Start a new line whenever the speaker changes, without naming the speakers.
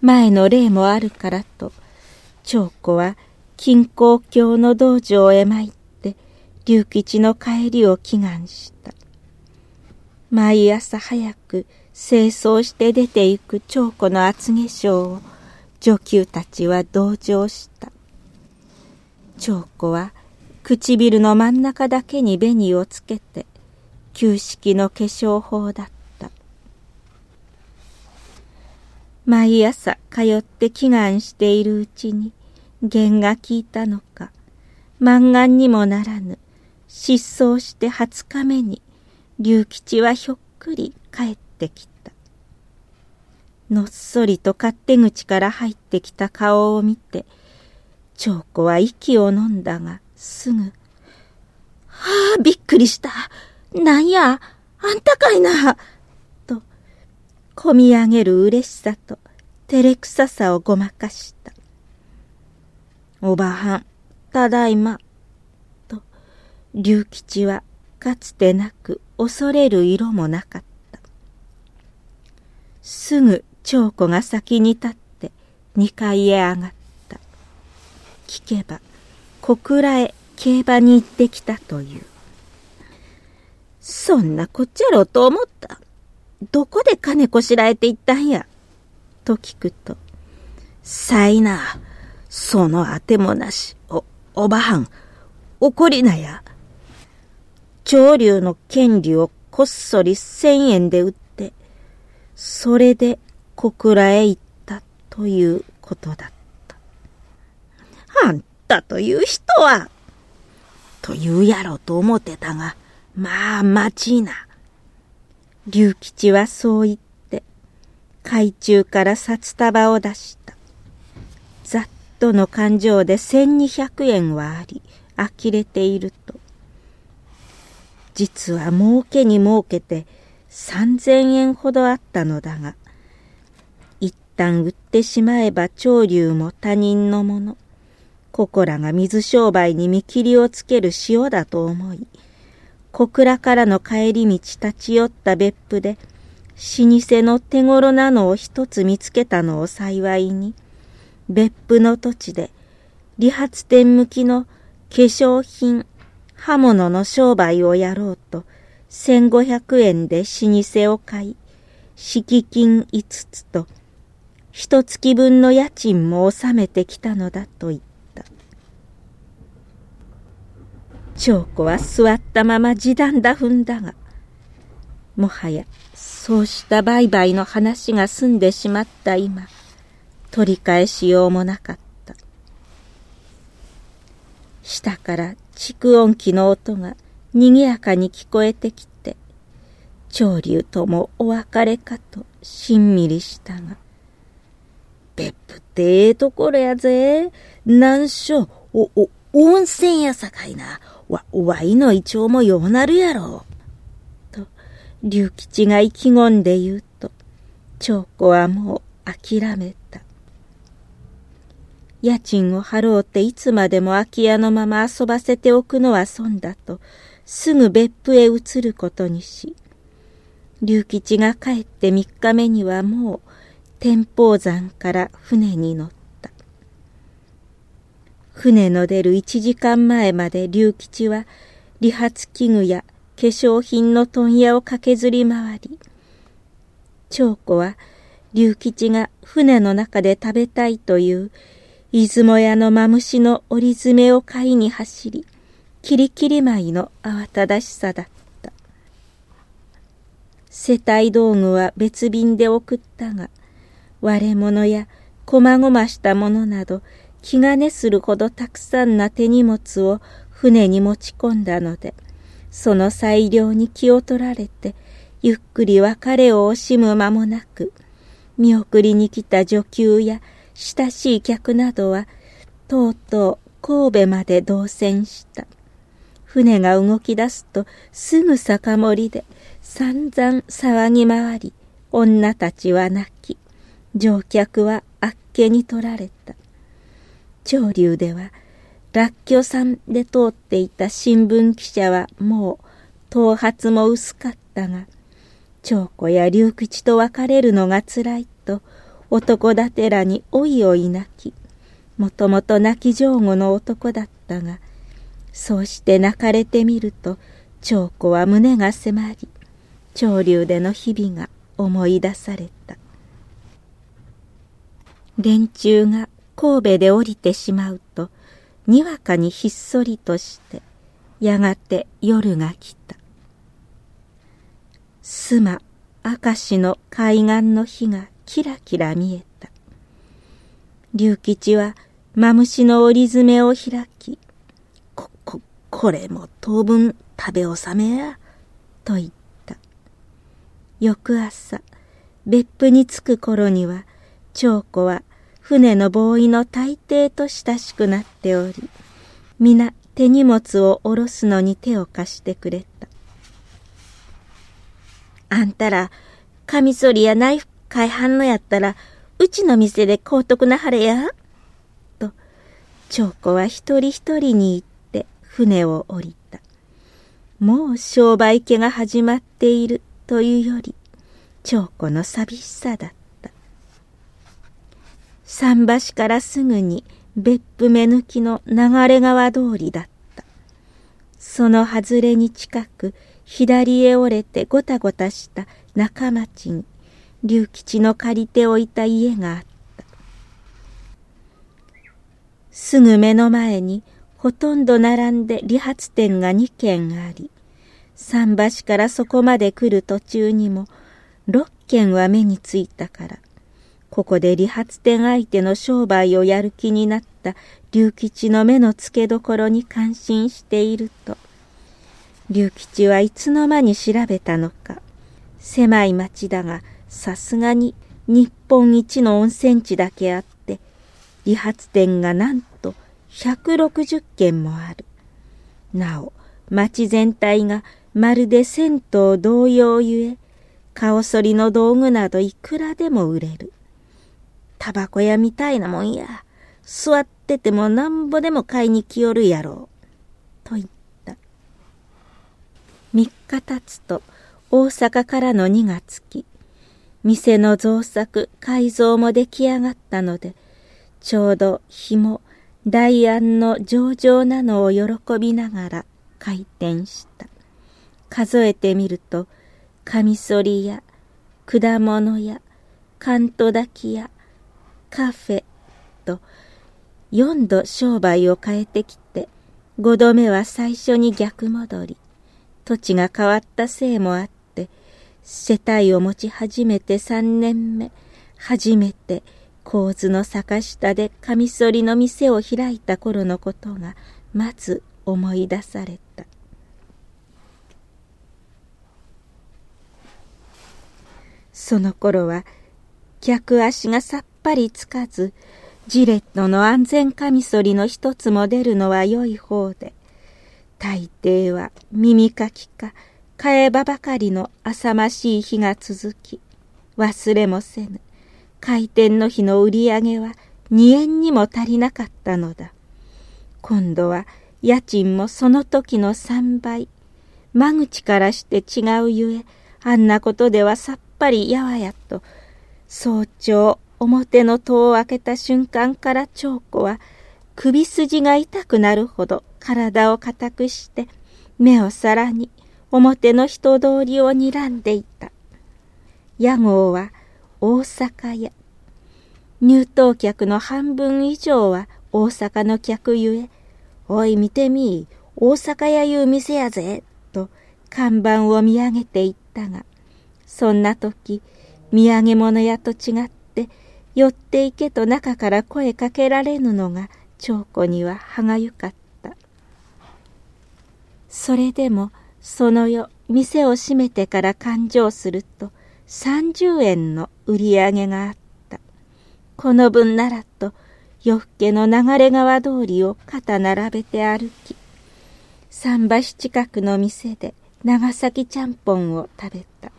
前の例もあるからと、長子は金光教の道場へ参って、龍吉の帰りを祈願した。毎朝早く清掃して出て行く長子の厚化粧を女給たちは同情した。長子は唇の真ん中だけに紅をつけて旧式の化粧法だった。毎朝通って祈願しているうちに弦が効いたのか、満願にもならぬ、失踪して二日目に、龍吉はひょっくり帰ってきた。のっそりと勝手口から入ってきた顔を見て、長子は息を飲んだが、すぐ、はあ、びっくりした。なんや、あんたかいな。と、こみ上げる嬉しさと、照れくささをごまかした。おばはん、ただいま。と、龍吉はかつてなく恐れる色もなかった。すぐ長子が先に立って二階へ上がった。聞けば、小倉へ競馬に行ってきたという。そんなこっちゃろうと思った。どこで金こしらえていったんや？と聞くと、さいな、そのあてもなし、お、おばはん、怒りなや。長竜の権利をこっそり千円で売って、それで小倉へ行ったということだった。あんたという人は、と言うやろうと思ってたが、まあ、待ちな。龍吉はそう言って、海中から札束を出した。ざっとの勘定で千二百円はあり、呆れていると。実は儲けに儲けて三千円ほどあったのだが、一旦売ってしまえば長竜も他人のもの。ここらが水商売に見切りをつける塩だと思い、小倉からの帰り道立ち寄った別府で、老舗の手頃なのを一つ見つけたのを幸いに、別府の土地で理髪店向きの化粧品、刃物の商売をやろうと、千五百円で老舗を買い、敷金五つと、一月分の家賃も納めてきたのだと言った。長子は座ったまま地団だ踏んだが、もはやそうした売買の話が済んでしまった今、取り返しようもなかった。下から蓄音機の音が賑やかに聞こえてきて、長竜ともお別れかとしんみりしたが、別府ってええところやぜ。なんしょ、お、お、温泉やさかいな。わ、わいの胃腸もようなるやろう。と、龍吉が意気込んで言うと、長子はもう諦めた。家賃を払うていつまでも空き家のまま遊ばせておくのは損だと、すぐ別府へ移ることにし、龍吉が帰って三日目にはもう天保山から船に乗った。船の出る1時間前まで龍吉は理髪器具や化粧品の問屋を駆けずり回り、長子は龍吉が船の中で食べたいという出雲屋のマムシの折り詰を買いに走り、キリキリ舞の慌ただしさだった。世帯道具は別便で送ったが、割れ物やこまごましたものなど気兼ねするほどたくさんな手荷物を船に持ち込んだので、その裁量に気を取られて、ゆっくり別れを惜しむ間もなく、見送りに来た女給や親しい客などは、とうとう神戸まで動船した。船が動き出すとすぐ酒盛りで散々騒ぎ回り、女たちは泣き、乗客はあっけに取られた。潮流では、らっきょさんで通っていた新聞記者はもう頭髪も薄かったが、長子や龍吉と別れるのがつらいと、男だてらにおいおい泣き、もともと泣き上手の男だったが、そうして泣かれてみると、長子は胸が迫り、潮流での日々が思い出された。連中が神戸で降りてしまうと、にわかにひっそりとして、やがて夜が来た。須磨、明石の海岸の火がキラキラ見えた。龍吉はマムシの折り詰を開き、こ、こ、これも当分食べ納めや、と言った。翌朝、別府に着く頃には、長子は船のボーイの大抵と親しくなっており、皆手荷物を下ろすのに手を貸してくれた。あんたら、カミソリやナイフ買いはんのやったら、うちの店で高徳なはれや？と、長子は一人一人に言って船を降りた。もう商売家が始まっているというより、長子の寂しさだった。桟橋からすぐに別府目抜きの流れ川通りだった。その外れに近く、左へ折れてごたごたした中町に、龍吉の借りておいた家があった。すぐ目の前に、ほとんど並んで理髪店が2軒あり、桟橋からそこまで来る途中にも6軒は目についたから、ここで理髪店相手の商売をやる気になった龍吉の目の付けどころに感心していると、龍吉はいつの間に調べたのか、狭い町だがさすがに日本一の温泉地だけあって、理髪店がなんと160軒もある。なお、町全体がまるで銭湯同様ゆえ、顔剃りの道具などいくらでも売れる。タバコ屋みたいなもんや。座っててもなんぼでも買いに来よるやろう。と言った。三日経つと大阪からの荷がつき、店の造作、改造も出来上がったので、ちょうど日も大安の上々なのを喜びながら開店した。数えてみると、カミソリや果物やカント炊きやカフェと四度商売を変えてきて、五度目は最初に逆戻り。土地が変わったせいもあって、世帯を持ち始めて三年目、初めて構図の坂下でカミソリの店を開いた頃のことがまず思い出された。その頃は客足がさっぱりつかずジレットの安全カミソリの一つも出るのは良い方で大抵は耳かきか替えばばかりの浅ましい日が続き忘れもせぬ開店の日の売り上げは2円にも足りなかったのだ。今度は家賃もその時の3倍間口からして違うゆえあんなことではさっぱりやわやと、早朝表の戸を開けた瞬間から長子は首筋が痛くなるほど体を固くして目をさらに表の人通りを睨んでいた。屋号は大阪屋。入湯客の半分以上は大阪の客ゆえ、おい見てみ、大阪屋いう店やぜ、と看板を見上げていったが、そんな時、土産物屋と違って、寄っていけと中から声かけられぬのが長子には歯がゆかった。それでも、その夜、店を閉めてから勘定すると、30円の売り上げがあった。この分ならと、夜更けの流れ川通りを肩並べて歩き、桟橋近くの店で長崎ちゃんぽんを食べた。